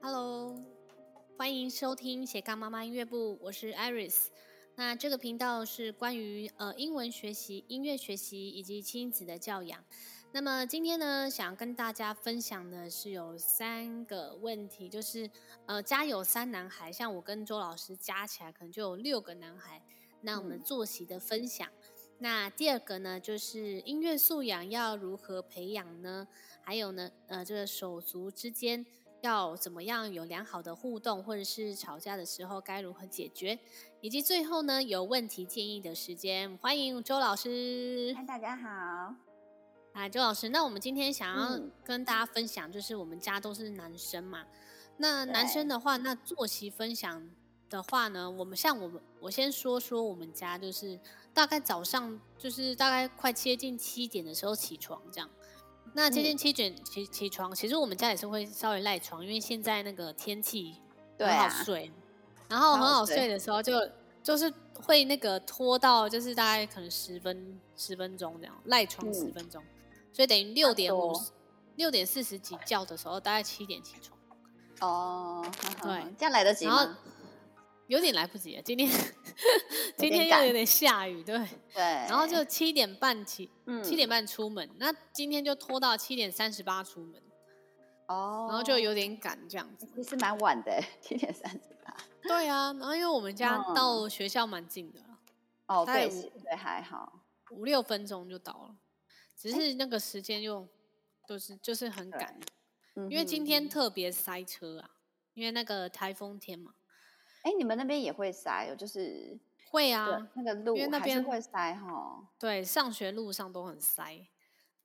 Hello，欢迎收听斜杠妈妈音乐部，我是 Iris。那这个频道是关于呃英文学习、音乐学习以及亲子的教养。那么今天呢，想跟大家分享的是有三个问题，就是呃家有三男孩，像我跟周老师加起来可能就有六个男孩。那我们作息的分享。嗯那第二个呢，就是音乐素养要如何培养呢？还有呢，呃，这个手足之间要怎么样有良好的互动，或者是吵架的时候该如何解决？以及最后呢，有问题建议的时间，欢迎周老师。嗨，大家好。啊，周老师，那我们今天想要跟大家分享，就是我们家都是男生嘛，那男生的话，那作息分享的话呢，我们像我们，我先说说我们家就是。大概早上就是大概快接近七点的时候起床这样，那接近七点起起床，其实我们家也是会稍微赖床，因为现在那个天气很好睡，啊、然后很好睡的时候就就是会那个拖到就是大概可能十分十分钟这样赖床十分钟，嗯、所以等于六点五十六点四十几觉的时候，大概七点起床。哦，对，这样来得及吗？有点来不及了，今天 今天又有点下雨，对。对，然后就七点半起，嗯，七点半出门，那今天就拖到七点三十八出门，哦，然后就有点赶这样子，其实蛮晚的，七点三十八，对啊，然后因为我们家到学校蛮近的，哦，对对，还好，五六分钟就到了，只是那个时间又都是就是很赶，因为今天特别塞车啊，因为那个台风天嘛。哎，你们那边也会塞，就是会啊，那个路因为那边会塞哈。对，上学路上都很塞。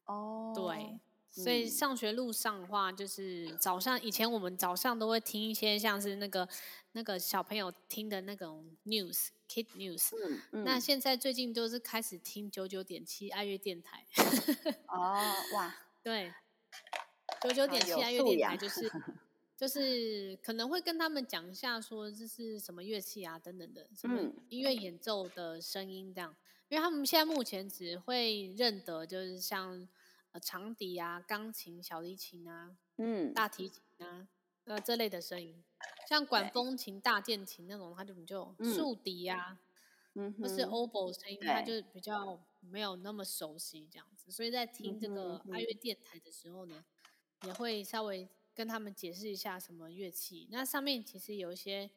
哦，对，所以上学路上的话，就是早上以前我们早上都会听一些像是那个那个小朋友听的那种 news，kid news。嗯嗯。那现在最近都是开始听九九点七爱乐电台。哦，哇，对，九九点七爱乐电台就是。就是可能会跟他们讲一下，说这是什么乐器啊，等等的，什么音乐演奏的声音这样。因为他们现在目前只会认得，就是像呃长笛啊、钢琴、小提琴啊、嗯、大提琴啊呃这类的声音。像管风琴、大键琴那种，他就就竖笛啊，嗯，或是 oboe 声音，他就比较没有那么熟悉这样子。所以在听这个爱乐电台的时候呢，也会稍微。跟他们解释一下什么乐器，那上面其实有一些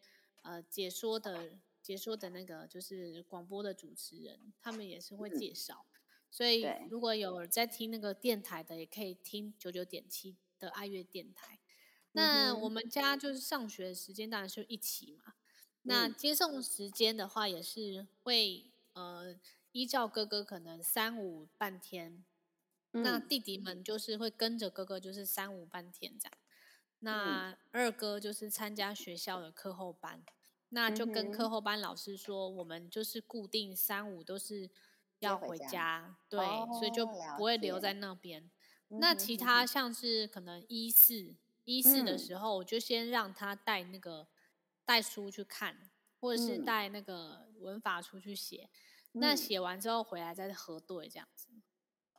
呃解说的解说的那个就是广播的主持人，他们也是会介绍，嗯、所以如果有在听那个电台的，也可以听九九点七的爱乐电台。那我们家就是上学时间当然是一起嘛，那接送时间的话也是会呃依照哥哥可能三五半天，那弟弟们就是会跟着哥哥就是三五半天这样。那二哥就是参加学校的课后班，嗯、那就跟课后班老师说，我们就是固定三五都是要回家，家对、哦，所以就不会留在那边。那其他像是可能一四一四的时候，我就先让他带那个带书去看，或者是带那个文法书去写。嗯、那写完之后回来再核对这样子，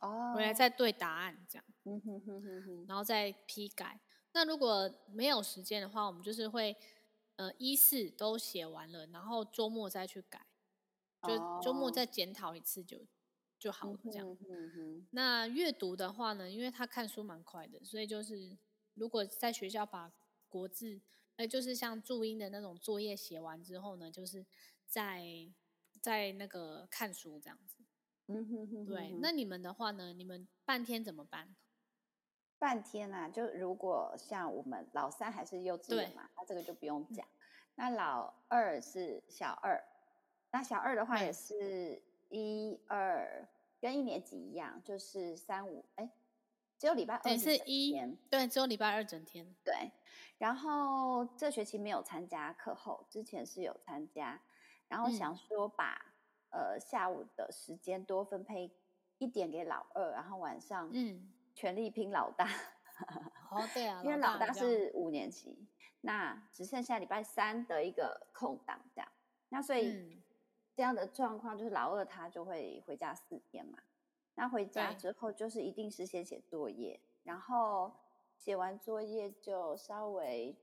哦，回来再对答案这样，嗯哼哼哼哼，然后再批改。那如果没有时间的话，我们就是会，呃，一四都写完了，然后周末再去改，就周末再检讨一次就就好了，这样。那阅读的话呢，因为他看书蛮快的，所以就是如果在学校把国字，呃，就是像注音的那种作业写完之后呢，就是在在那个看书这样子。对，那你们的话呢？你们半天怎么办？半天啊，就如果像我们老三还是幼稚园嘛，那这个就不用讲。那老二是小二，那小二的话也是一二，跟一年级一样，就是三五，哎，只有礼拜二是一天，对，只有礼拜二整天。对，然后这学期没有参加课后，之前是有参加，然后想说把、嗯、呃下午的时间多分配一点给老二，然后晚上嗯。全力拼老大，哦对啊，因为老大是五年级，那只剩下礼拜三的一个空档这样，那所以这样的状况就是老二他就会回家四天嘛，那回家之后就是一定是先写作业，然后写完作业就稍微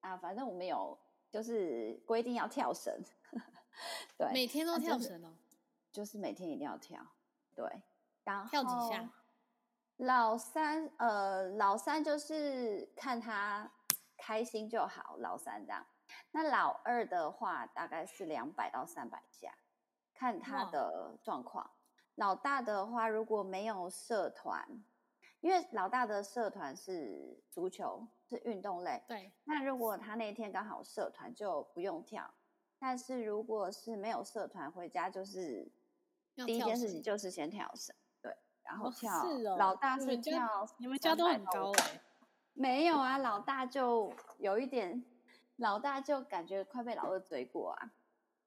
啊，反正我们有就是规定要跳绳，对，每天都跳绳哦，就是每天一定要跳，对，然后跳几下？老三，呃，老三就是看他开心就好，老三这样。那老二的话，大概是两百到三百下，看他的状况。老大的话，如果没有社团，因为老大的社团是足球，是运动类。对。那如果他那天刚好社团，就不用跳。但是如果是没有社团，回家就是第一件事情就是先跳绳。然后跳，哦哦、老大是跳，你们家都很高哎、欸。没有啊，老大就有一点，老大就感觉快被老二追过啊。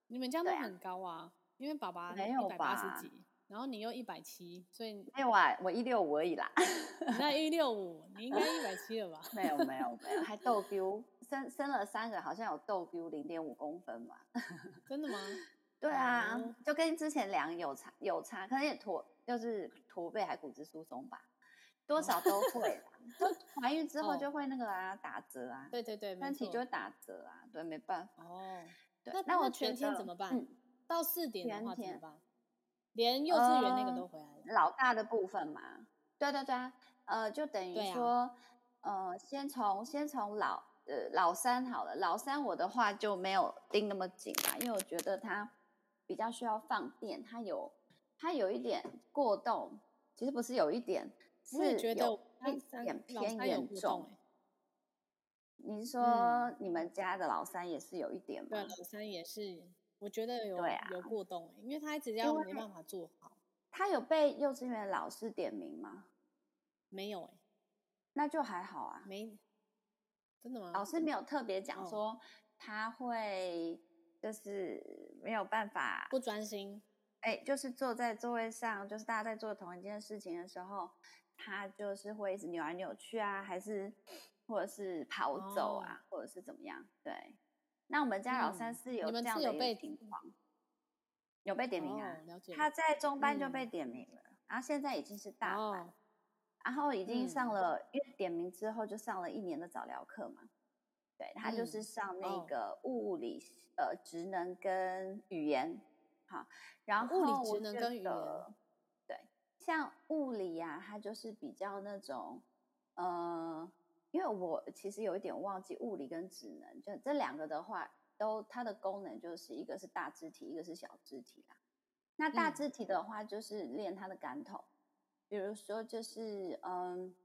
你们家都很高啊，啊因为爸爸一百八十几，然后你又一百七，所以没有啊，我一六五而已啦。那一六五，你应该一百七了吧？没有没有没有，还逗 丢，生生了三个，好像有逗丢零点五公分嘛。真的吗？对啊，就跟之前量有差有差，可能也脱。就是驼背还骨质疏松吧，多少都会啦。就怀孕之后就会那个啊，打折啊。对对对，身体就会打折啊。对，没办法。哦，对。那我全天怎么办？到四点的话怎么办？连幼稚园那个都回来了。老大的部分嘛。对对对啊。呃，就等于说，呃，先从先从老呃老三好了。老三我的话就没有盯那么紧嘛，因为我觉得他比较需要放电，他有。他有一点过动，其实不是有一点，是有一点偏严重。你是说你们家的老三也是有一点吗？对，老三也是，我觉得有有过动，因为他一直要没办法做好。他有被幼稚园老师点名吗？没有哎，那就还好啊。没，真的吗？老师没有特别讲说他会就是没有办法不专心。哎，就是坐在座位上，就是大家在做同一件事情的时候，他就是会一直扭来扭去啊，还是或者是跑走啊，哦、或者是怎么样？对。那我们家老三是有这样的一个情况，嗯、有被点名啊。哦、他在中班就被点名了，嗯、然后现在已经是大班，哦、然后已经上了，嗯、因为点名之后就上了一年的早疗课嘛。对，他就是上那个物理、嗯、呃职能跟语言。好，然后物理职能跟语言，对，像物理呀、啊，它就是比较那种，呃，因为我其实有一点忘记物理跟职能，就这两个的话，都它的功能就是一个是大肢体，一个是小肢体啦。那大肢体的话，就是练它的感统，嗯、比如说就是嗯，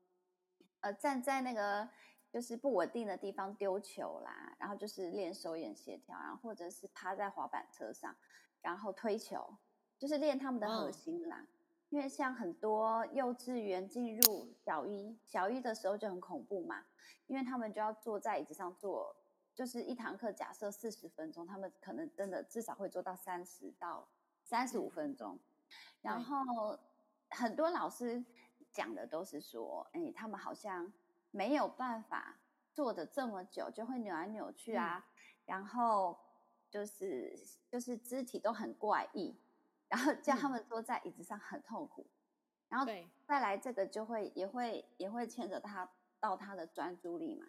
呃，站在那个就是不稳定的地方丢球啦，然后就是练手眼协调，然后或者是趴在滑板车上。然后推球，就是练他们的核心啦。嗯、因为像很多幼稚园进入小一，小一的时候就很恐怖嘛，因为他们就要坐在椅子上坐，就是一堂课假设四十分钟，他们可能真的至少会做到三十到三十五分钟。嗯、然后很多老师讲的都是说，哎，他们好像没有办法坐的这么久，就会扭来扭去啊，嗯、然后。就是就是肢体都很怪异，然后叫他们坐在椅子上很痛苦，嗯、然后再来这个就会也会也会牵着他到他的专注力嘛。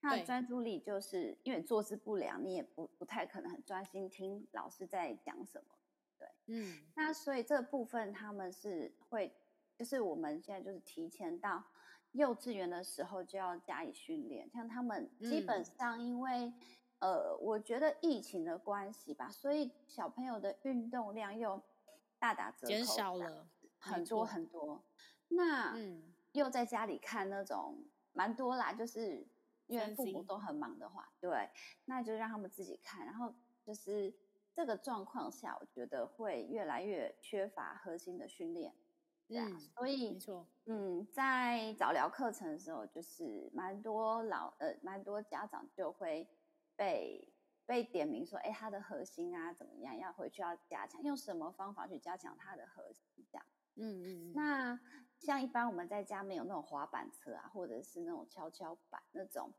他的专注力就是因为坐姿不良，你也不不太可能很专心听老师在讲什么。对，嗯，那所以这部分他们是会，就是我们现在就是提前到幼稚园的时候就要加以训练，像他们基本上因为。嗯呃，我觉得疫情的关系吧，所以小朋友的运动量又大打折扣，减少了很多很多。那嗯，又在家里看那种蛮多啦，就是因为父母都很忙的话，对，那就让他们自己看。然后就是这个状况下，我觉得会越来越缺乏核心的训练，对啊，嗯，所以没错，嗯，在早疗课程的时候，就是蛮多老呃，蛮多家长就会。被被点名说，哎，他的核心啊怎么样？要回去要加强，用什么方法去加强他的核心？这样，嗯嗯。那像一般我们在家没有那种滑板车啊，或者是那种跷跷板那种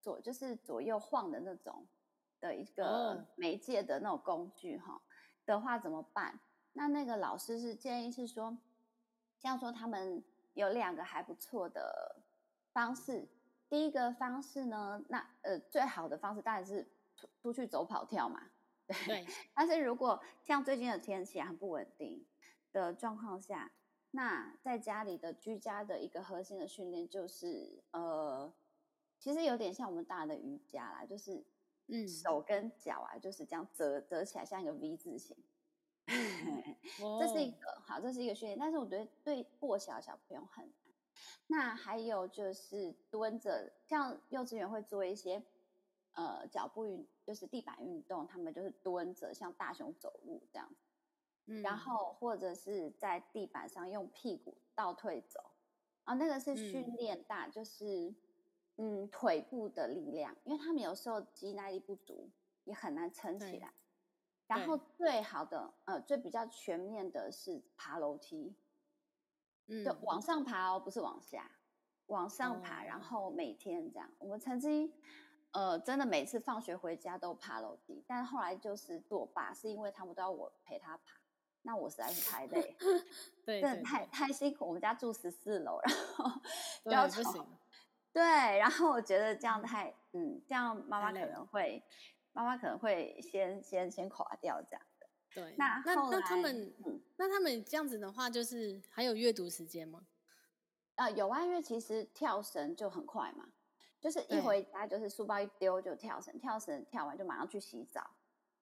左就是左右晃的那种的一个媒介的那种工具哈、哦、的话怎么办？那那个老师是建议是说，像说他们有两个还不错的方式。第一个方式呢，那呃最好的方式当然是出出去走跑跳嘛，对。但是如果像最近的天气很不稳定的状况下，那在家里的居家的一个核心的训练就是呃，其实有点像我们大的瑜伽啦，就是嗯手跟脚啊就是这样折折起来像一个 V 字形。这是一个好，这是一个训练，但是我觉得对过小小朋友很难。那还有就是蹲着，像幼稚园会做一些呃脚步运，就是地板运动，他们就是蹲着，像大熊走路这样子。嗯，然后或者是在地板上用屁股倒退走，啊，那个是训练大，嗯、就是嗯腿部的力量，因为他们有时候肌耐力不足，也很难撑起来。然后最好的，呃，最比较全面的是爬楼梯，嗯，就往上爬哦，不是往下，往上爬，哦、然后每天这样。我们曾经，呃，真的每次放学回家都爬楼梯，但后来就是作罢，是因为他们都要我陪他爬，那我实在是太累，对，真的太太辛苦。我们家住十四楼，然后 不要吵，对，然后我觉得这样太，嗯，这样妈妈可能会。妈妈可能会先先先垮掉这样的，对。那那那他们，嗯，那他们这样子的话，就是还有阅读时间吗？啊、呃，有啊，因为其实跳绳就很快嘛，就是一回家就是书包一丢就跳绳，跳绳跳完就马上去洗澡。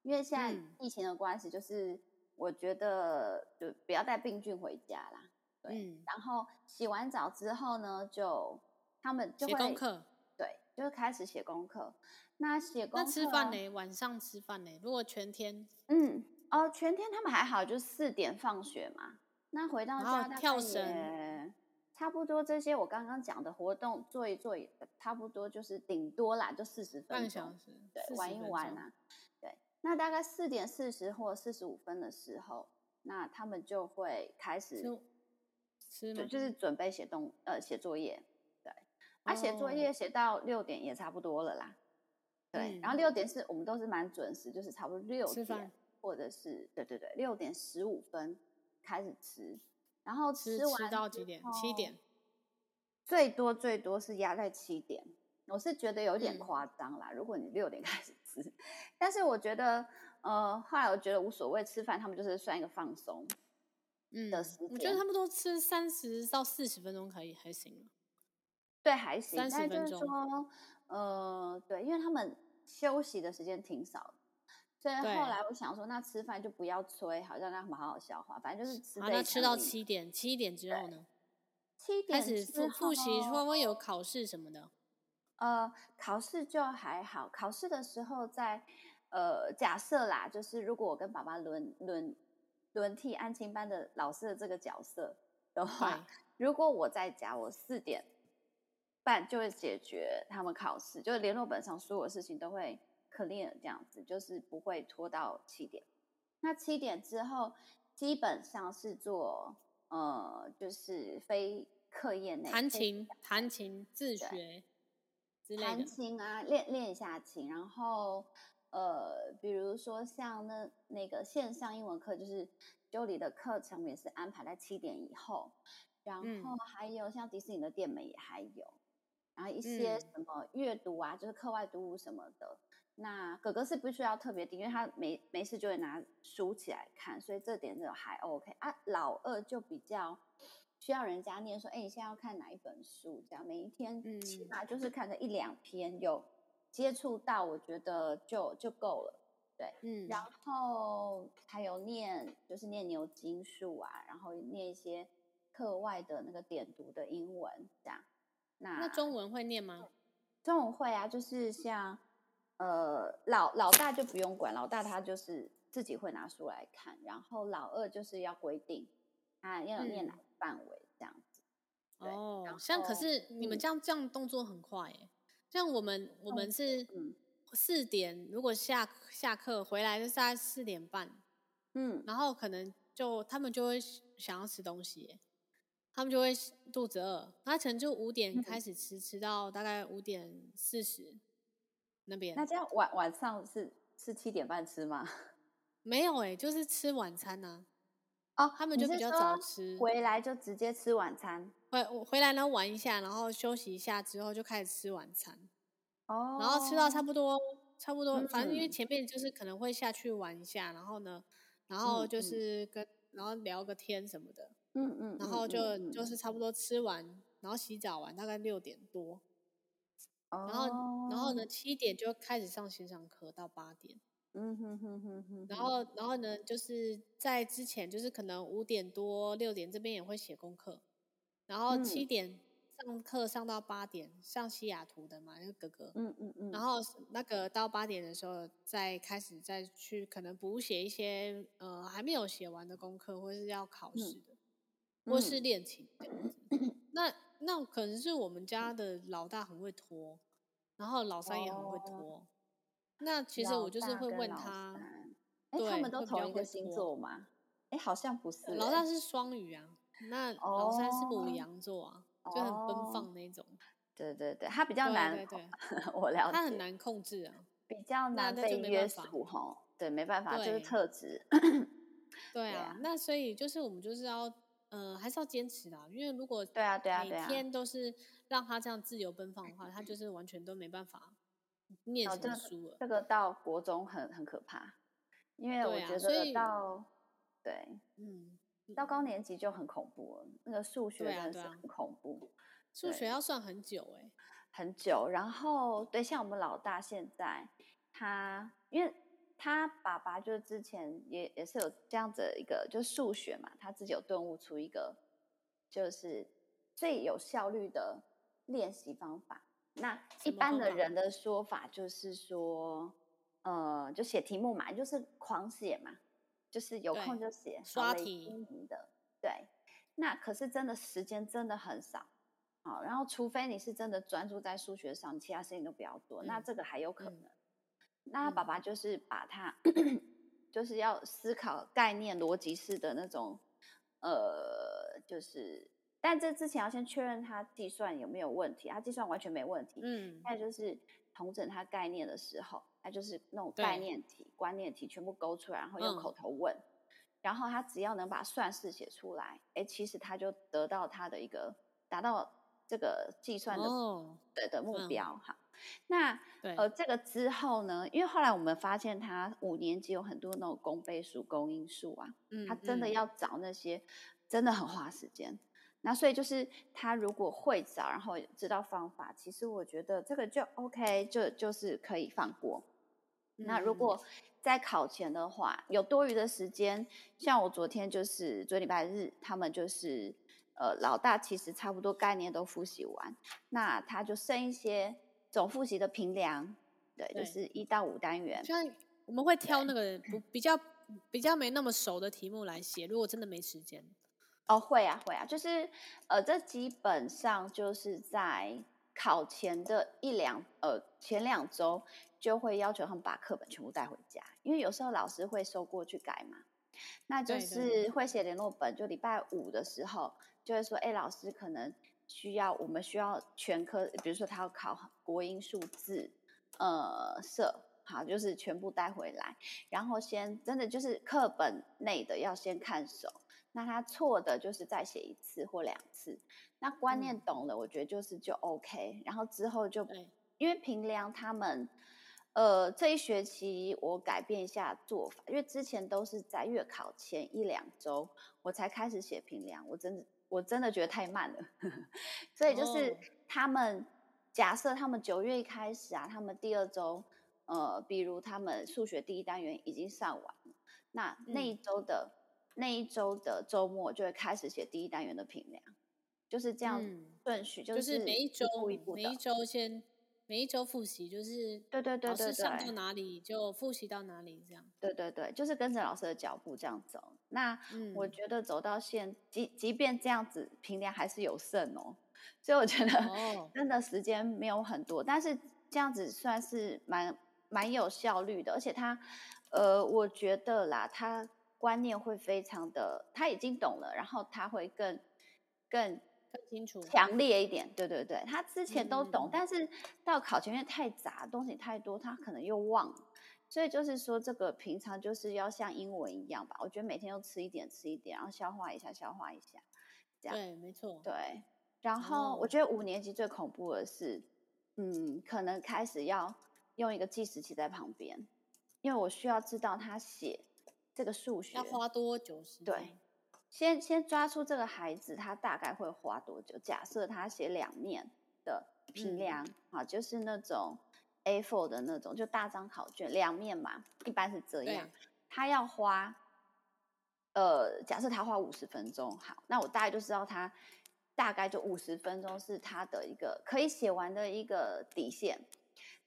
因为现在疫情的关系，就是我觉得就不要带病菌回家啦。对。嗯、然后洗完澡之后呢，就他们就会写功课，对，就开始写功课。那写功课，那吃饭呢？晚上吃饭呢？如果全天，嗯，哦，全天他们还好，就四点放学嘛。那回到家跳绳，差不多这些我刚刚讲的活动做一做，差不多就是顶多啦，就四十分钟，半小时，对，玩一玩啊。对，那大概四点四十或四十五分的时候，那他们就会开始吃，就就是准备写东呃写作业，对，啊，写作业写到六点也差不多了啦。对，然后六点是我们都是蛮准时，就是差不多六点，或者是对对对，六点十五分开始吃，然后吃完吃到几点？七点，最多最多是压在七点。我是觉得有点夸张啦，嗯、如果你六点开始吃，但是我觉得呃，后来我觉得无所谓，吃饭他们就是算一个放松的时我觉得他们都吃三十到四十分钟可以还行，对，还行，三十分钟。说呃，对，因为他们。休息的时间挺少的，所以后来我想说，那吃饭就不要催，好像让他们好好消化。反正就是吃。好，那吃到七点，七点之后呢？七点开始复复习，会不会有考试什么的？呃，考试就还好。考试的时候在，呃，假设啦，就是如果我跟爸爸轮轮轮替安亲班的老师的这个角色的话，如果我在家，我四点。半就会解决他们考试，就是联络本上所有的事情都会 clear 这样子，就是不会拖到七点。那七点之后，基本上是做呃，就是非课业内弹琴、弹琴自学之类的，弹琴啊，练练一下琴。然后呃，比如说像那那个线上英文课，就是 Jolly 的课程也是安排在七点以后。然后还有像迪士尼的店门也还有。然后一些什么阅读啊，嗯、就是课外读物什么的。那哥哥是不需要特别盯，因为他没没事就会拿书起来看，所以这点就还 OK 啊。老二就比较需要人家念说，哎，你现在要看哪一本书？这样每一天起码就是看个一两篇，有接触到，我觉得就就够了。对，嗯。然后还有念，就是念牛津数啊，然后念一些课外的那个点读的英文这样。那，那中文会念吗？中文会啊，就是像呃老老大就不用管，老大他就是自己会拿书来看，然后老二就是要规定啊要有念哪个范围这样子。嗯、哦，像可是你们这样、嗯、这样动作很快耶，像我们我们是四点，如果下下课回来就大概四点半，嗯，然后可能就他们就会想要吃东西耶。他们就会肚子饿，他可能就五点开始吃，嗯、吃到大概五点四十那边。那这样晚晚上是是七点半吃吗？没有哎、欸，就是吃晚餐呢、啊。哦，他们就比较早吃，回来就直接吃晚餐。回回我回来呢玩一下，然后休息一下之后就开始吃晚餐。哦。然后吃到差不多，差不多，反正因为前面就是可能会下去玩一下，然后呢，然后就是跟、嗯、然后聊个天什么的。嗯嗯。然后就就是差不多吃完，然后洗澡完，大概六点多。然后，然后呢，七点就开始上线上课到八点。嗯哼哼哼哼。然后，然后呢，就是在之前，就是可能五点多六点这边也会写功课，然后七点上课上到八点，上西雅图的嘛，那个哥哥。嗯嗯嗯。然后那个到八点的时候，再开始再去可能补写一些呃还没有写完的功课，或是要考试的，嗯、或是练琴这样子。嗯、那。那可能是我们家的老大很会拖，然后老三也很会拖。哦、那其实我就是会问他，哎，他们都同一个星座吗？哎，好像不是。老大是双鱼啊，那老三是牡羊座啊，哦、就很奔放那种。对对对，他比较难，对对对我了解，他很难控制啊，比较难被约束哈。对，没办法，就是特质。对 啊，那所以就是我们就是要。呃，还是要坚持的，因为如果对啊对啊每天都是让他这样自由奔放的话，他就是完全都没办法念成书了。哦这个、到国中很很可怕，因为我觉得到对，啊、对，嗯，到高年级就很恐怖了，那个数学真的是很恐怖，数学要算很久哎、欸，很久。然后对，像我们老大现在他因为。他爸爸就是之前也也是有这样子的一个，就是数学嘛，他自己有顿悟出一个，就是最有效率的练习方法。那一般的人的说法就是说，呃，就写题目嘛，就是狂写嘛，就是有空就写，刷题的。对，那可是真的时间真的很少，好，然后除非你是真的专注在数学上，其他事情都不要做，嗯、那这个还有可能。嗯那他爸爸就是把他，嗯、就是要思考概念逻辑式的那种，呃，就是，但这之前要先确认他计算有没有问题，他计算完全没问题。嗯，再就是统整他概念的时候，他就是那种概念题、观念题全部勾出来，然后用口头问，嗯、然后他只要能把算式写出来，哎，其实他就得到他的一个达到这个计算的对、哦、的目标哈。嗯那对呃，这个之后呢？因为后来我们发现他五年级有很多那种公倍数、公因数啊，嗯，他真的要找那些，真的很花时间。那所以就是他如果会找，然后知道方法，其实我觉得这个就 OK，就就是可以放过。嗯、那如果在考前的话，有多余的时间，像我昨天就是昨礼拜日，他们就是呃老大其实差不多概念都复习完，那他就剩一些。总复习的评量，对，对就是一到五单元。像我们会挑那个不比较比较没那么熟的题目来写，如果真的没时间。哦，会啊，会啊，就是呃，这基本上就是在考前的一两呃前两周就会要求他们把课本全部带回家，因为有时候老师会收过去改嘛。那就是会写联络本，就礼拜五的时候就会说，哎，老师可能。需要我们需要全科，比如说他要考国英数字，呃，社，好，就是全部带回来，然后先真的就是课本内的要先看熟，那他错的就是再写一次或两次，那观念懂了，我觉得就是就 OK，然后之后就，因为评量他们，呃，这一学期我改变一下做法，因为之前都是在月考前一两周我才开始写评量，我真的。我真的觉得太慢了，所以就是他们、oh. 假设他们九月一开始啊，他们第二周，呃，比如他们数学第一单元已经上完了，那那一周的、嗯、那一周的周末就会开始写第一单元的评量，就是这样顺序，就是每一周每一周先。每一周复习就是对对对对，上到哪里就复习到哪里，这样。对对对，就是跟着老师的脚步这样走。那我觉得走到现，即即便这样子平凉还是有剩哦。所以我觉得 真的时间没有很多，但是这样子算是蛮蛮有效率的。而且他，呃，我觉得啦，他观念会非常的，他已经懂了，然后他会更更更。清楚，强烈一点，对对对，他之前都懂，嗯、但是到考前面太杂，东西太多，他可能又忘了。所以就是说，这个平常就是要像英文一样吧，我觉得每天都吃一点，吃一点，然后消化一下，消化一下，这样。对，没错。对，然后我觉得五年级最恐怖的是，嗯，可能开始要用一个计时器在旁边，因为我需要知道他写这个数学要花多久时间。对，先先抓出这个孩子他大概会花多久。假设他写两面的平量，啊、嗯，就是那种 A4 的那种，就大张考卷两面嘛，一般是这样。他要花。呃，假设他花五十分钟，好，那我大概就知道他大概就五十分钟是他的一个可以写完的一个底线。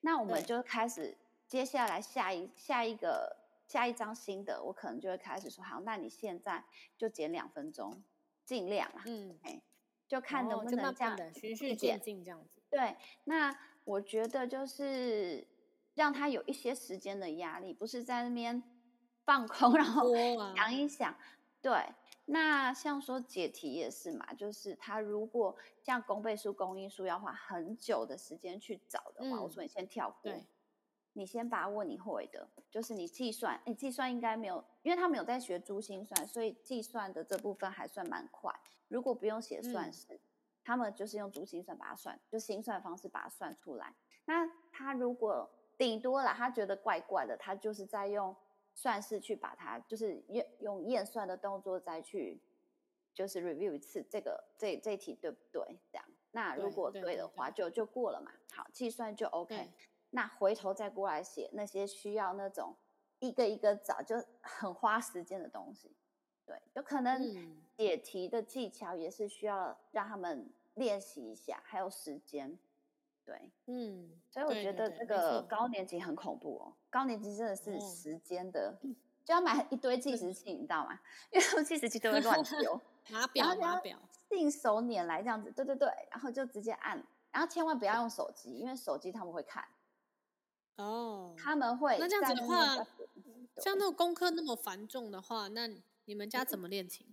那我们就开始接下来下一下一个下一张新的，我可能就会开始说，好，那你现在就减两分钟，尽量啦，嗯，哎，就看能不能这样的循序渐进这样子。对，那我觉得就是让他有一些时间的压力，不是在那边。放空，然后想一想，对，那像说解题也是嘛，就是他如果像公倍数、公因数要花很久的时间去找的话，嗯、我说你先跳过，你先把握你会的，就是你计算，你，计算应该没有，因为他没有在学珠心算，所以计算的这部分还算蛮快。如果不用写算式，嗯、他们就是用珠心算把它算，就心算方式把它算出来。那他如果顶多了，他觉得怪怪的，他就是在用。算式去把它，就是用用验算的动作再去，就是 review 一次这个这这题对不对？这样，那如果对的话，就就过了嘛。好，计算就 OK。那回头再过来写那些需要那种一个一个找就很花时间的东西，对，有可能解题的技巧也是需要让他们练习一下，还有时间。对，嗯，所以我觉得这个高年级很恐怖哦。高年级真的是时间的，哦、就要买一堆计时器，你知道吗？因为计时器都会乱丢，拿表拿表，信手拈来这样子，对对对，然后就直接按，然后千万不要用手机，因为手机他们会看。哦，他们会。那这样子的话，像那种功课那么繁重的话，那你们家怎么练琴？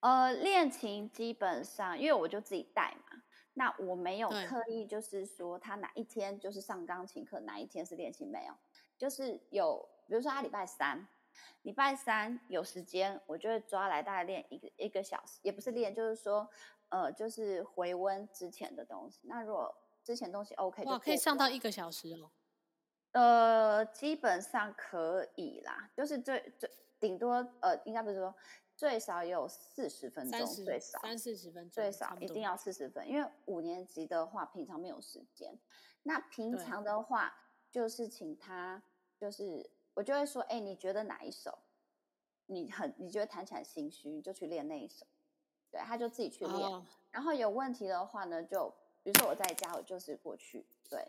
呃，练琴基本上，因为我就自己带嘛。那我没有刻意，就是说他哪一天就是上钢琴课，哪一天是练琴没有，就是有，比如说他礼拜三，礼拜三有时间，我就会抓来大概练一个一个小时，也不是练，就是说，呃，就是回温之前的东西。那如果之前东西 OK，哇，可以上到一个小时哦。呃，基本上可以啦，就是最最顶多呃，应该不是说。最少也有四十分钟，最少三四十分钟，最少一定要四十分，因为五年级的话，平常没有时间。那平常的话，就是请他，就是我就会说，哎，你觉得哪一首，你很你觉得弹起来心虚，你就去练那一首。对，他就自己去练。Oh. 然后有问题的话呢，就比如说我在家，我就是过去。对，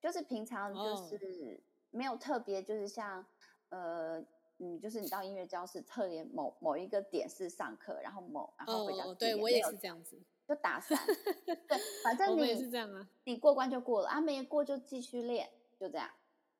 就是平常就是没有特别，就是像呃。嗯，就是你到音乐教室，特别某某一个点是上课，然后某然后回家。哦，对我也是这样子，就打散。对，反正你也是这样啊。你过关就过了，啊没过就继续练，就这样。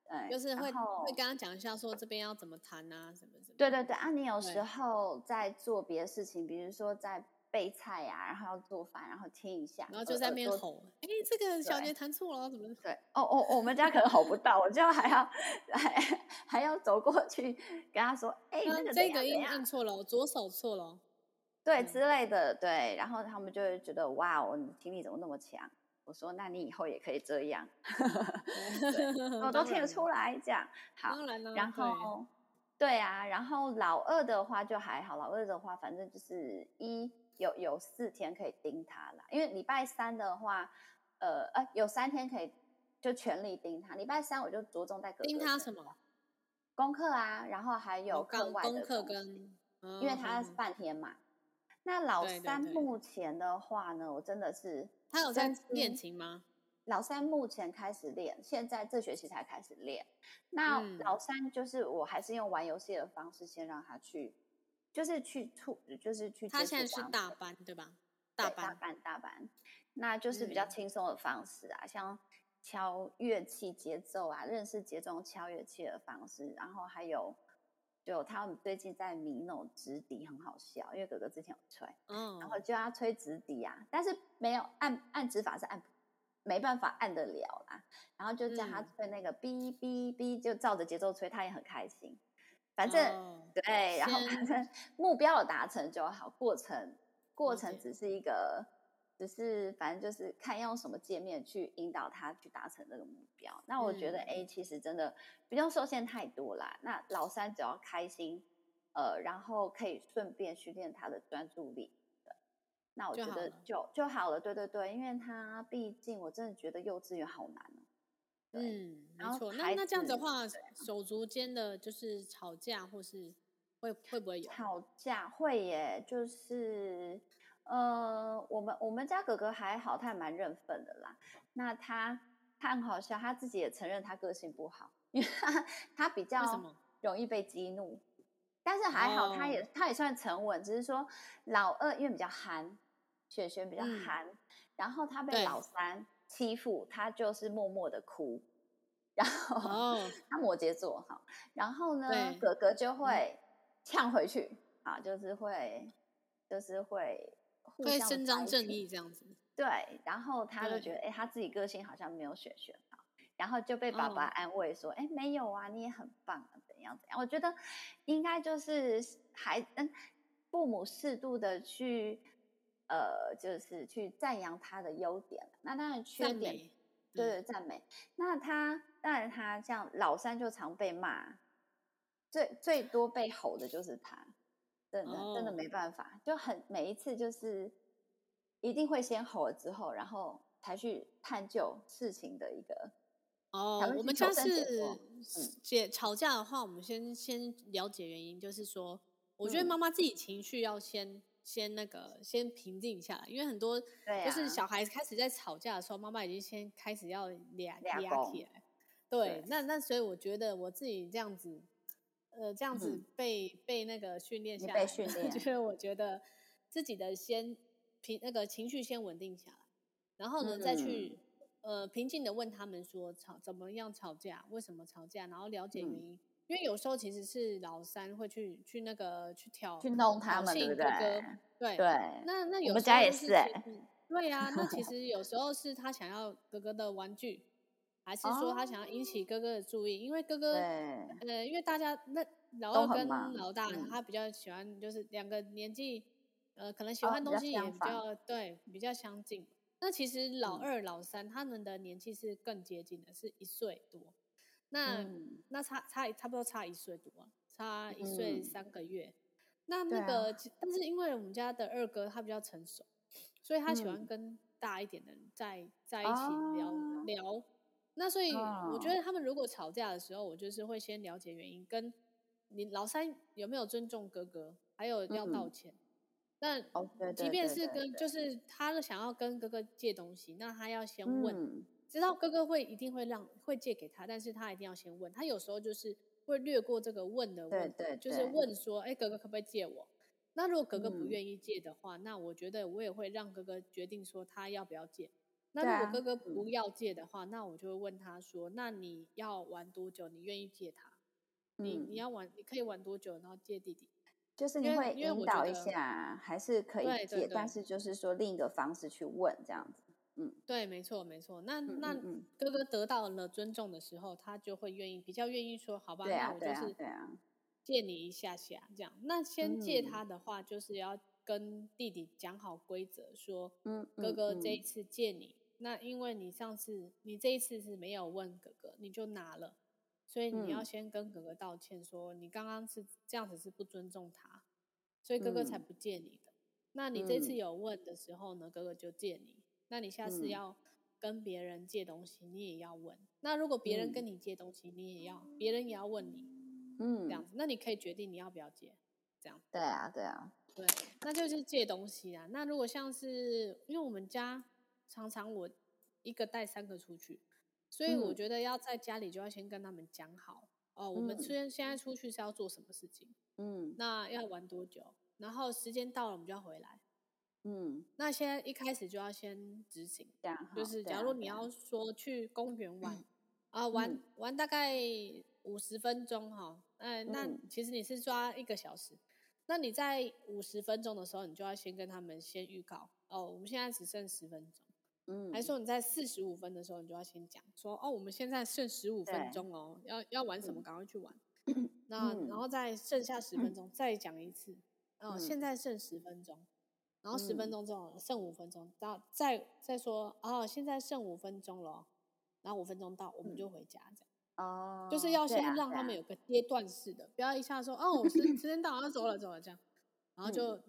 对，就是会会跟他讲一下，说这边要怎么弹啊，什么什么。对对对，啊，你有时候在做别的事情，比如说在。备菜呀、啊，然后要做饭，然后听一下，然后就在那边吼：“哎，这个小节弹错了，怎么？”对，哦哦，我们家可能吼不到，我就还要还还要走过去跟他说：“哎，那个这个音按错了，左手错了，对之类的，对。”然后他们就会觉得：“哇，我听力怎么那么强？”我说：“那你以后也可以这样，我都听得出 来。”这样好，然后对啊，然后老二的话就还好，老二的话反正就是一。有有四天可以盯他啦，因为礼拜三的话，呃呃，有三天可以就全力盯他。礼拜三我就着重在盯他什么功课啊，然后还有课外的功课跟，因为他是半天嘛。那老三目前的话呢，我真的是他有在练琴吗？老三目前开始练，现在这学期才开始练。那老三就是我还是用玩游戏的方式先让他去。就是去处，就是去。他现在是大班，对吧？大班，大班，大班，那就是比较轻松的方式啊，嗯、像敲乐器节奏啊，认识节奏敲乐器的方式，然后还有，就他们最近在迷那种直笛，很好笑，因为哥哥之前有吹，嗯，然后就要吹直笛啊，但是没有按按指法是按，没办法按得了啦，然后就叫他吹那个哔哔哔，就照着节奏吹，他也很开心。反正、哦、对，然后反正目标有达成就好，过程过程只是一个只是反正就是看用什么界面去引导他去达成这个目标。那我觉得 A 其实真的不用受限太多啦。那老三只要开心，呃，然后可以顺便训练他的专注力，那我觉得就就好，了。对对对，因为他毕竟我真的觉得幼稚园好难哦。嗯，没错。那那这样子的话，手足间的就是吵架，或是会会不会有吵架？会耶，就是。呃，我们我们家哥哥还好，他还蛮认份的啦。那他他很好笑，他自己也承认他个性不好，因为他他比较容易被激怒。但是还好，他也、哦、他也算沉稳，只是说老二因为比较憨，雪雪比较憨、嗯，然后他被老三欺负，他就是默默的哭。然后、哦、他摩羯座哈，然后呢，哥哥就会呛回去啊、嗯，就是会就是会。会伸张正义这样子，对，然后他就觉得，哎，他自己个性好像没有选选好，然后就被爸爸安慰说，哎、哦，没有啊，你也很棒啊，怎样怎样？我觉得应该就是孩嗯，父母适度的去，呃，就是去赞扬他的优点，那当然缺点，对对，赞美。那他当然他像老三就常被骂，最最多被吼的就是他。真的真的没办法，就很每一次就是一定会先吼了之后，然后才去探究事情的一个。哦，我们家是姐吵架的话，我们先先了解原因，就是说，我觉得妈妈自己情绪要先、嗯、先那个先平静下来，因为很多就是小孩开始在吵架的时候，妈妈已经先开始要俩俩起来。对，那那所以我觉得我自己这样子。呃，这样子被、嗯、被那个训练下来，训练就是我觉得自己的先平那个情绪先稳定下来，然后呢、嗯、再去呃平静的问他们说吵怎么样吵架，为什么吵架，然后了解原因。嗯、因为有时候其实是老三会去去那个去挑去弄他们，对不对？对对。那那有时候、我们家也是哎。对呀、啊，那其实有时候是他想要哥哥的玩具。还是说他想要引起哥哥的注意，哦、因为哥哥，呃，因为大家那老二跟老大，他比较喜欢，就是两个年纪，呃，可能喜欢东西也比较、哦、对比较相近。那其实老二、嗯、老三他们的年纪是更接近的，是一岁多。那、嗯、那差差差不多差一岁多，差一岁三个月。嗯、那那个、啊，但是因为我们家的二哥他比较成熟，所以他喜欢跟大一点的人在、嗯、在一起聊、哦、聊。那所以我觉得他们如果吵架的时候，我就是会先了解原因，跟你老三有没有尊重哥哥，还有要道歉。那即便是跟就是他想要跟哥哥借东西，那他要先问，知道哥哥会一定会让会借给他，但是他一定要先问。他有时候就是会略过这个问的问题，就是问说，哎，哥哥可不可以借我？那如果哥哥不愿意借的话，那我觉得我也会让哥哥决定说他要不要借。那如果哥哥不要借的话，那我就会问他说：“那你要玩多久？你愿意借他？嗯、你你要玩，你可以玩多久？然后借弟弟？就是你会引导一下，还是可以借？对对对，但是就是说另一个方式去问这样子。嗯，对，没错没错。那那哥哥得到了尊重的时候，他就会愿意比较愿意说：好吧，啊、那我就是借你一下下这样。那先借他的话，就是要跟弟弟讲好规则，说：嗯，哥哥这一次借你。那因为你上次你这一次是没有问哥哥，你就拿了，所以你要先跟哥哥道歉，说你刚刚是这样子是不尊重他，所以哥哥才不借你的。那你这次有问的时候呢，哥哥就借你。那你下次要跟别人借东西，你也要问。那如果别人跟你借东西，你也要别人也要问你，嗯，这样子，那你可以决定你要不要借，这样。对啊，对啊，对，那就是借东西啊。那如果像是因为我们家。常常我一个带三个出去，所以我觉得要在家里就要先跟他们讲好、嗯、哦。我们虽然现在出去是要做什么事情，嗯，那要玩多久，然后时间到了我们就要回来，嗯，那现在一开始就要先执行，就是假如你要。说去公园玩，啊，啊玩、嗯、玩大概五十分钟哈，哎、呃，那其实你是抓一个小时，那你在五十分钟的时候，你就要先跟他们先预告哦，我们现在只剩十分钟。嗯，还说。你在四十五分的时候，你就要先讲说哦，我们现在剩十五分钟哦，要要玩什么，赶快去玩。嗯、那然后。再剩下十分钟、嗯、再讲一次，哦，现在剩十分钟，然然后十分钟之后剩五分钟，然后再再说哦，现在剩五分钟了，然后五分钟到我们就回家这样。哦，就是要先让他们有个阶段式的，不要一下说哦，我时时间到要走了走了这样，然后就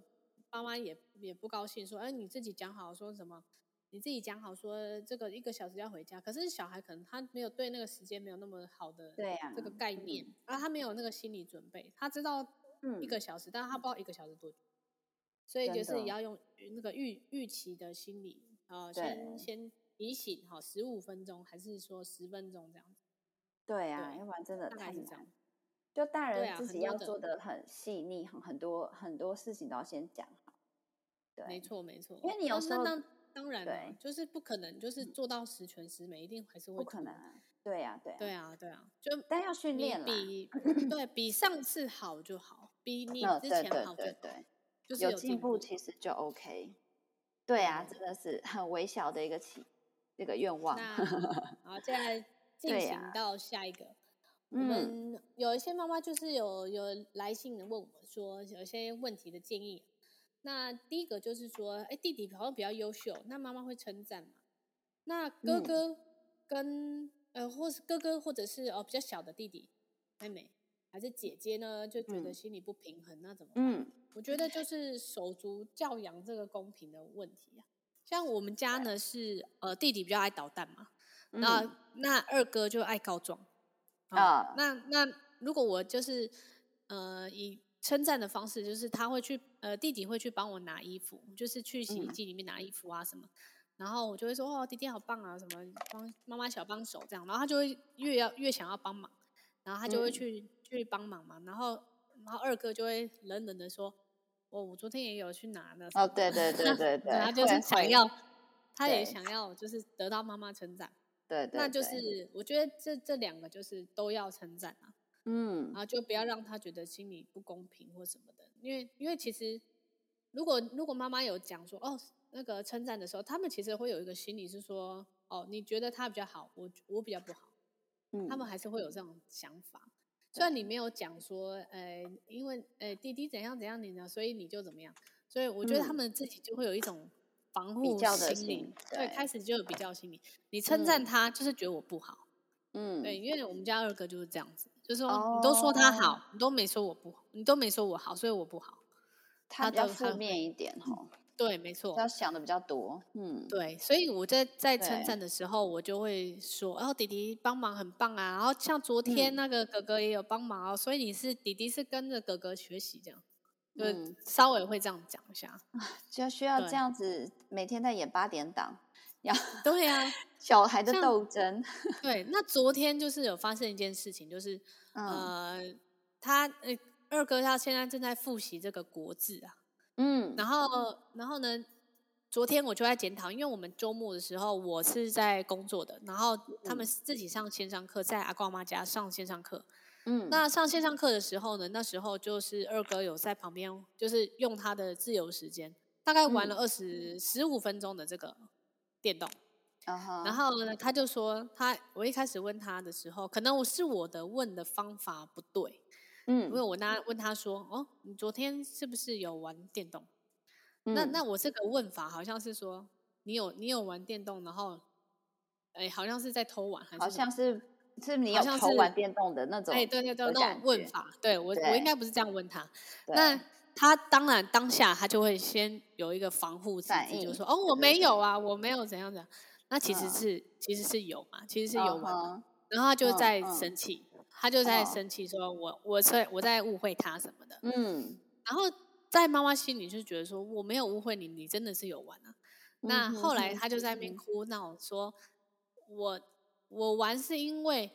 爸妈也也不高兴说，哎，你自己讲好说什么。你自己讲好说这个一个小时要回家，可是小孩可能他没有对那个时间没有那么好的这个概念，啊，啊，他没有那个心理准备，他知道一个小时，嗯、但是他不知道一个小时多久，所以就是也要用那个预预期的心理啊、呃，先先提醒好十五分钟还是说十分钟这样子？对啊，要不然真的太难。就大人自己要做的很细腻，很很多很多事情都要先讲好。对，没错没错，因为你有时候。当然了，就是不可能，就是做到十全十美，一定还是会不可能。对呀，对，对啊，对啊，就但要训练比对比上次好就好，比 你之前好就对，就是有进步，其实就 OK。对啊，真的是很微小的一个期，这个愿望。好，接下来进行到下一个。我们有一些妈妈就是有有来信的问我们说，有一些问题的建议。那第一个就是说，哎，弟弟好像比较优秀，那妈妈会称赞嘛？那哥哥跟、嗯、呃，或是哥哥或者是哦比较小的弟弟妹妹还是姐姐呢，就觉得心里不平衡，嗯、那怎么办？嗯，我觉得就是手足教养这个公平的问题啊。像我们家呢是呃弟弟比较爱捣蛋嘛，嗯、那那二哥就爱告状啊。那那如果我就是呃以称赞的方式就是他会去，呃，弟弟会去帮我拿衣服，就是去洗衣机里面拿衣服啊什么，嗯、然后我就会说哦，弟弟好棒啊，什么帮妈妈小帮手这样，然后他就会越要越想要帮忙，然后他就会去、嗯、去帮忙嘛，然后然后二哥就会冷冷的说，我，我昨天也有去拿的，哦，对对对 对对，他就是想要，他也想要就是得到妈妈称赞，对，对对，那就是我觉得这这两个就是都要称赞啊。嗯，然后就不要让他觉得心里不公平或什么的，因为因为其实如果如果妈妈有讲说哦那个称赞的时候，他们其实会有一个心理是说哦你觉得他比较好，我我比较不好，嗯，他们还是会有这种想法。虽然你没有讲说，呃，因为呃弟弟怎样怎样你呢，所以你就怎么样，所以我觉得他们自己就会有一种防护心理，对，开始就有比较心理。你称赞他就是觉得我不好，嗯，对，因为我们家二哥就是这样子。就是说，你都说他好，oh. 你都没说我不好，你都没说我好，所以我不好。他比较负面一点哈、嗯。对，没错。他想的比较多，嗯，对。所以我在在称赞的时候，我就会说，哦，弟弟帮忙很棒啊。然后像昨天那个哥哥也有帮忙哦，嗯、所以你是弟弟是跟着哥哥学习这样，嗯、就稍微会这样讲一下。就需要这样子每天在演八点档。要 对呀、啊，小孩的斗争。对，那昨天就是有发生一件事情，就是、嗯、呃，他呃二哥他现在正在复习这个国字啊，嗯，然后然后呢，昨天我就在检讨，因为我们周末的时候我是在工作的，然后他们自己上线上课，在阿光妈家上线上课，嗯，那上线上课的时候呢，那时候就是二哥有在旁边，就是用他的自由时间，大概玩了二十十五分钟的这个。电动，uh. 然后呢，他就说他，我一开始问他的时候，可能我是我的问的方法不对，嗯，因为我那问他说，哦，你昨天是不是有玩电动？嗯、那那我这个问法好像是说，你有你有玩电动，然后，哎，好像是在偷玩，还是好像是是你有偷玩电动的那种，哎，对对对，那种问法，对我对我应该不是这样问他，那。他当然当下他就会先有一个防护机制，就说哦，我没有啊，我没有怎样怎样。那其实是其实是有嘛，其实是有玩嘛。然后他就在生气，他就在生气，说我我在我在误会他什么的。嗯。然后在妈妈心里就觉得说我没有误会你，你真的是有玩啊。那后来他就在那边哭闹说，我我玩是因为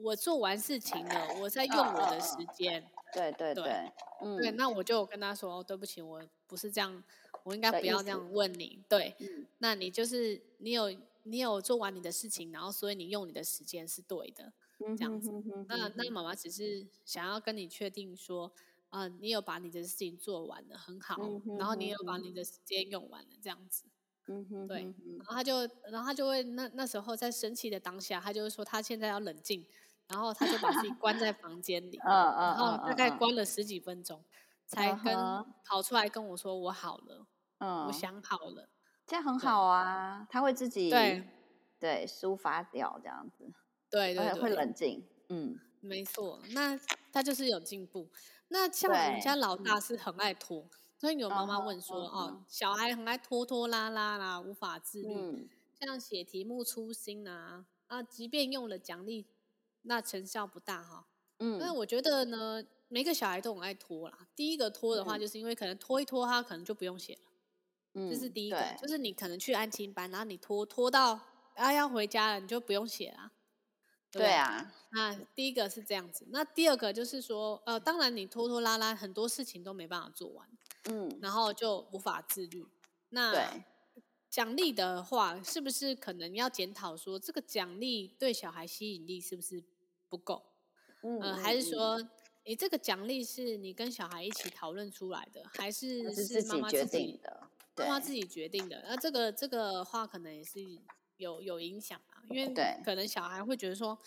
我做完事情了，我在用我的时间。对对对，对，嗯，对，那我就跟他说，哦，对不起，我不是这样，我应该不要这样问你，对，嗯，那你就是你有你有做完你的事情，然后所以你用你的时间是对的，嗯，这样子，嗯，那那妈妈只是想要跟你确定说，啊，呃，你有把你的事情做完了，很好，嗯，然后你有把你的时间用完了，这样子，嗯哼，对，然后他就然后他就会那那时候在生气的当下，他就会说他现在要冷静。然后他就把自己关在房间里，然后大概关了十几分钟，才跟跑出来跟我说我好了。嗯，我。想好了，这样很好啊，他会自己对。对抒发掉这样子，对对对，会冷静，嗯，没错，那他就是有进步。那像我们家老大是很爱拖，所以有妈妈问说，哦，小孩很爱拖拖拉拉啦，无法自律，像写题目粗心啊，啊，即便用了奖励，那成效不大哈。嗯，那我觉得呢，每个小孩都很爱拖啦。第一个拖的话，就是因为可能拖一拖，他可能就不用写了。嗯，这是第一个，就是你可能去安亲班，然后你拖拖到啊要回家了，你就不用写了。对，对啊，那第一个是这样子。那第二个就是说，呃，当然你拖拖拉拉，很多事情都没办法做完。嗯，然后就无法自律。那奖励的话，是不是可能要检讨说，这个奖励对小孩吸引力是不是不够？嗯，呃，还是说，你这个奖励是你跟小孩一起讨论出来的，还是是妈妈自己决定的？妈妈自己决定的。那这个这个话可能也是有有影响啊，因为可能小孩会觉得说，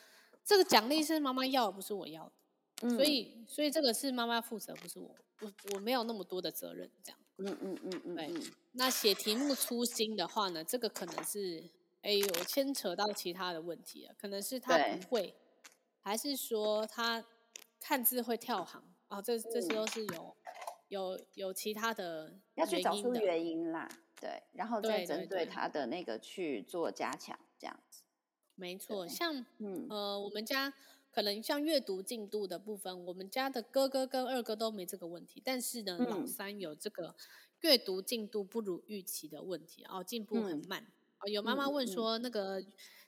这个奖励是妈妈要，不是我要的，嗯，所以所以这个是妈妈负责，不是我，我我没有那么多的责任，这样。嗯嗯嗯嗯，对。那写题目粗心的话呢，这个可能是哎有牵扯到其他的问题啊，可能是他不会。还是说他看字会跳行哦，这这些都是有有有其他的要去找出原因啦，对，然后再针对他的那个去做加强，这样子。没错，像嗯呃，我们家可能像阅读进度的部分，我们家的哥哥跟二哥都没这个问题，但是呢，老三有这个阅读进度不如预期的问题哦，进步很慢哦。有妈妈问说那个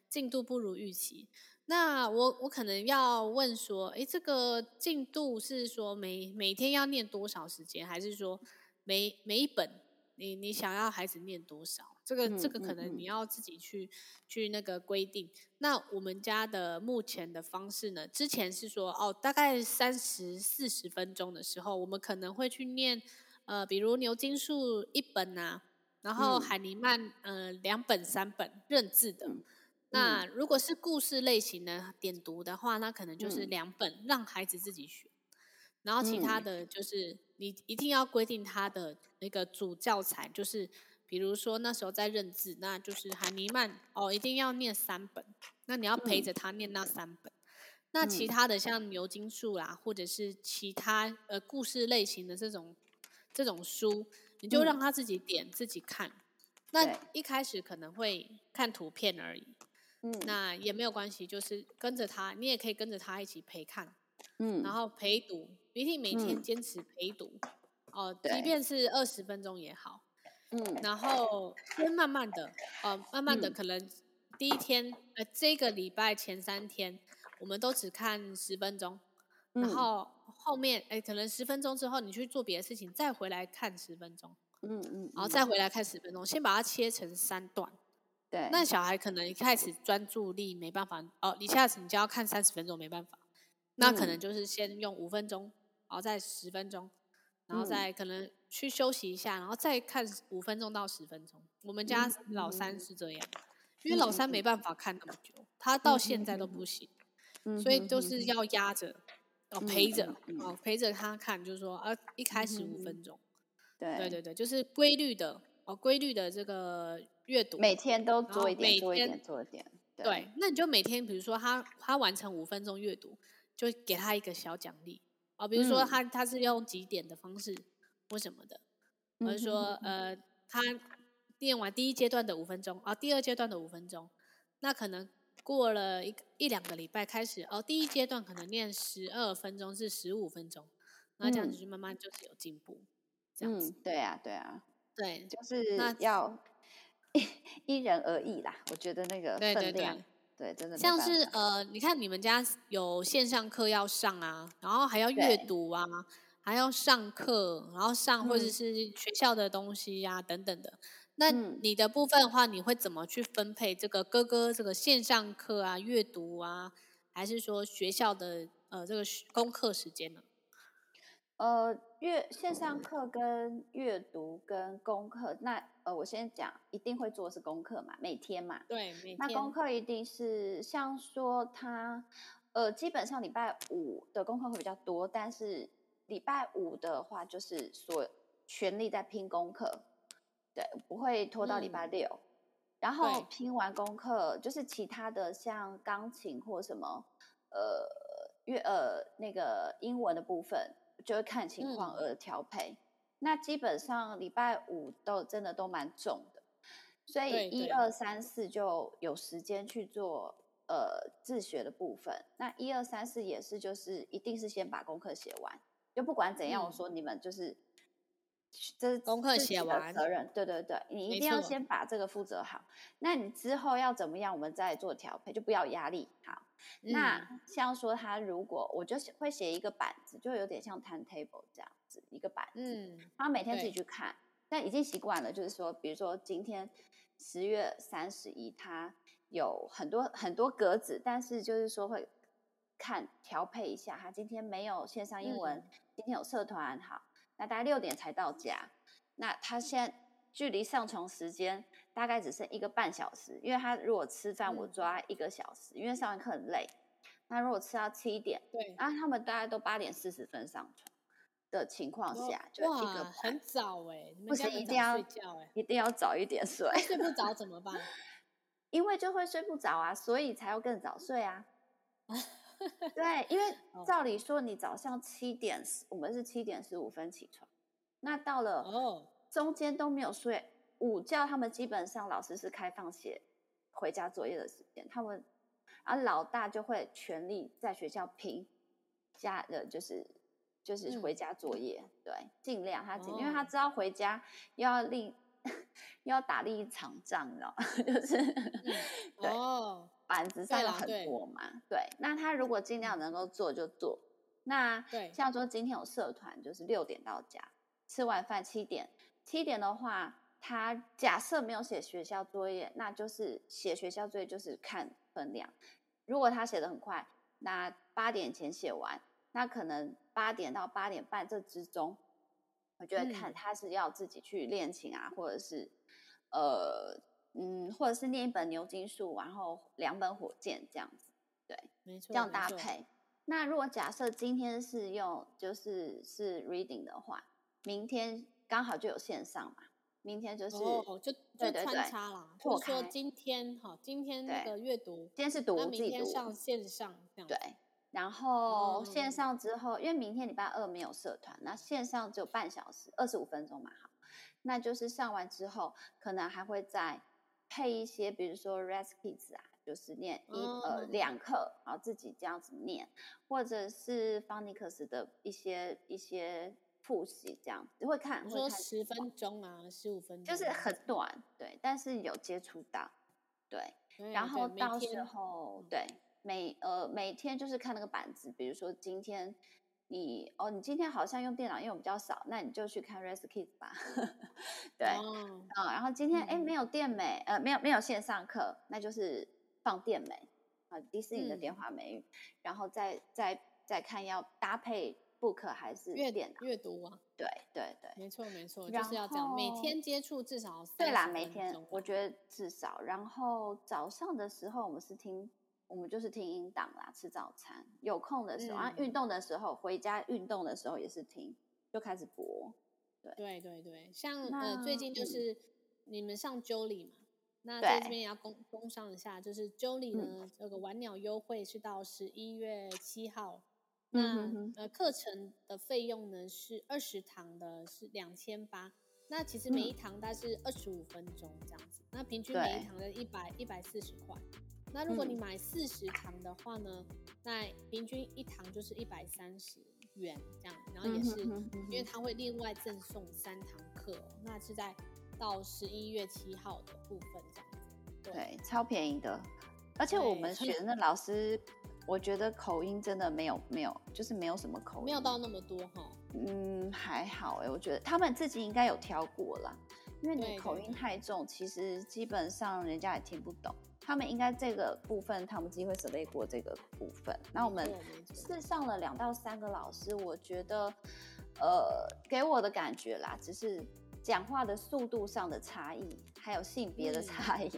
进度不如预期。那我我可能要问说，哎，这个进度是说每每天要念多少时间，还是说每每一本你你想要孩子念多少？这个这个可能你要自己去去那个规定。那我们家的目前的方式呢？之前是说哦，大概三十四十分钟的时候，我们可能会去念呃，比如牛津树一本啊，然后海尼曼呃两本三本认字的。那如果是故事类型的点读的话，那可能就是两本让孩子自己选，然后其他的就是你一定要规定他的那个主教材，就是比如说那时候在认字，那就是海尼曼哦，一定要念三本，那你要陪着他念那三本。那其他的像牛津树啦，或者是其他呃故事类型的这种这种书，你就让他自己点自己看。那一开始可能会看图片而已。嗯，那也没有关系，就是跟着他，你也可以跟着他一起陪看，嗯，然后陪读，一定每天坚持陪读，哦、即便是二十分钟也好，嗯，然后先慢慢的，呃，慢慢的，可能第一天，嗯、呃，这个礼拜前三天，我们都只看十分钟，然后后面，哎，可能十分钟之后你去做别的事情，再回来看十分钟，嗯嗯，然后再回来看十分钟，先把它切成三段。对，那小孩可能一开始专注力没办法哦，一下子你就要看三十分钟没办法，那可能就是先用五分钟，然后再十分钟，然后再可能去休息一下，然后再看五分钟到十分钟。我们家老三是这样，因为老三没。办法看那么久，他到现在都不行，所以都是要压着，哦陪着，哦。陪着他看，就是说啊一开始五分钟，对对对对，就是规律的哦规律的这个。阅读每天都做一点，做一点，做一点。对，那你就每天，比如说他他完成五分钟阅读，就给他一个小奖励啊。比如说他他是用几点的方式或什么的，或者说呃他练完第一阶段的五分钟啊，第二阶段的五分钟，那可能过了一一两个礼拜开始哦，第一阶段可能练十二分钟至十五分钟，那这样子就慢慢就是有进步，这样子。对啊，对啊，对，就是要。因人而异啦，我觉得那个分量，像是呃，你看你们家有线上课要上啊，然后还要阅读啊，还要上课，然后上或者是学校的东西呀、啊嗯、等等的。那你的部分的话，你会怎么去分配这个哥哥这个线上课啊、阅读啊，还是说学校的呃这个功课时间呢？呃，阅线上课跟阅读跟功课，那呃，我先讲，一定会做的是功课嘛，每天嘛。对，每天。那功课一定是像说他，呃，基本上礼拜五的功课会比较多，但是礼拜五的话就是所全力在拼功课，对，不会拖到礼拜六。嗯、然后拼完功课，就是其他的像钢琴或什么，呃，乐呃那个英文的部分，就会看情况而调配。嗯、那基本上礼拜五都真的都蛮重的，所以一二三四就有时间去做呃自学的部分。那一二三四也是，就是一定是先把功课写完，就不管怎样，我说你们就是。嗯这是功课写完责任，对对对，你一定要先把这个负责好。那你之后要怎么样，我们再做调配，就不要压力。好，嗯、那像说他如果我就会写一个板子，就有点像 timetable 这样子一个板子，嗯，他每天自己去看，但已经习惯了，就是说，比如说今天十月三十一，他有很多很多格子，但是就是说会看调配一下，他今天没有线上英文，嗯、今天有社团，好。那大概六点才到家，那他现在距离上床时间大概只剩一个半小时，因为他如果吃饭我抓一个小时，嗯、因为上完课很累。那如果吃到七点，对，然后他们大概都八点四十分上床的情况下，就一个很早哎、欸，不是，一定要睡觉哎，一定要早一点睡。睡不着怎么办？因为就会睡不着啊，所以才要更早睡啊。对，因为照理说，你早上七点，哦、我们是七点十五分起床，那到了中间都没有睡午觉，他们基本上老师是开放写回家作业的时间，他们啊老大就会全力在学校拼家的，就是就是回家作业，嗯、对，尽量他尽，哦、因为他知道回家又要另 又要打另一场仗，你知道？就是、嗯、对。哦板子上有很多嘛，对，对，那他如果尽量能够做就做。那对，像说今天有社团，就是六点到家，吃完饭七点，七点的话，他假设没有写学校作业，那就是写学校作业就是看分量。如果他写的很快，那八点前写完，那可能八点到八点半这之中，我觉得看他是要自己去练琴啊，嗯、或者是呃。嗯，或者是念一本牛津树，然后两本火箭这样子，对，没错，这样搭配。那如果假设今天是用就是是 reading 的话，明天刚好就有线上嘛，明天就是哦，就就穿插啦，或者说今天哈，今天那个阅读，今天是读，明天上线上这样，对。然后线上之后，因为明天礼拜二没有社团，那线上只有半小时，二十五分钟嘛，好，那就是上完之后，可能还会在。配一些，比如说 Raz-Kids 啊，就是念一、oh. 呃两课，然后自己这样子念，或者是 Phonics 的一些一些复习这样子，会看。说十分钟啊，十五分钟，就是很短，对，但是有接触到，对，对然后到时候对每呃每天就是看那个板子，比如说今天。你哦，你今天好像用电脑用比较少，那你就去看 Raz-Kids 吧。对，啊、然后今天哎、嗯、没有电美，呃没有没有线上课，那就是放电美啊，迪士尼的电话美语，嗯、然后再再再看要搭配 book 还是阅点阅读啊？对对对，没错没错，就是要这样，每天接触至少对啦，每天我觉得至少，然后早上的时候我们是听。我们就是听音档啦，吃早餐，有空的时候，嗯、啊，运动的时候，回家运动的时候也是听，就开始播。对。对对对，像呃最近就是你们上 Jolly 嘛，嗯、那在这边也要工工商一下，就是 Jolly 呢，嗯、这个晚鸟优惠是到十一月七号，那呃课程的费用呢是二十堂的是两千八，那其实每一堂大概是二十五分钟这样子，嗯、那平均每一堂的一百一百四十块。那如果你买四十堂的话呢，嗯、那平均一堂就是一百三十元这样，然后也是，因为它会另外赠送三堂课，那是在到十一月七号的部分这样子，对，对超便宜的，而且我们学的那老师，我觉得口音真的没有没有，就是没有什么口音，没有到那么多哈，嗯，还好哎，我觉得他们自己应该有挑过啦，因为你口音太重，其实基本上人家也听不懂。他们应该这个部分，他们机会准备过这个部分。那我们是上了两到三个老师，我觉得，呃，给我的感觉啦，只是讲话的速度上的差异，还有性别的差异，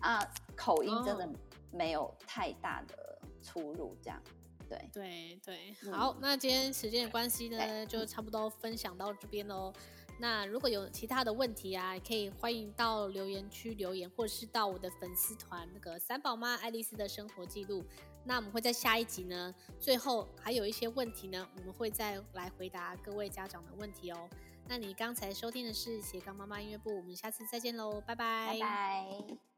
嗯、啊，口音真的没有太大的出入，这样。对。对对，好，嗯、那今天时间的关系呢，就差不多分享到这边喽。那如果有其他的问题啊，也可以欢迎到留言区留言，或者是到我的粉丝团那个三宝妈爱丽丝的生活记录。那我们会在下一集呢，最后还有一些问题呢，我们会再来回答各位家长的问题哦。那你刚才收听的是斜杠妈妈音乐部，我们下次再见喽，拜拜。拜拜。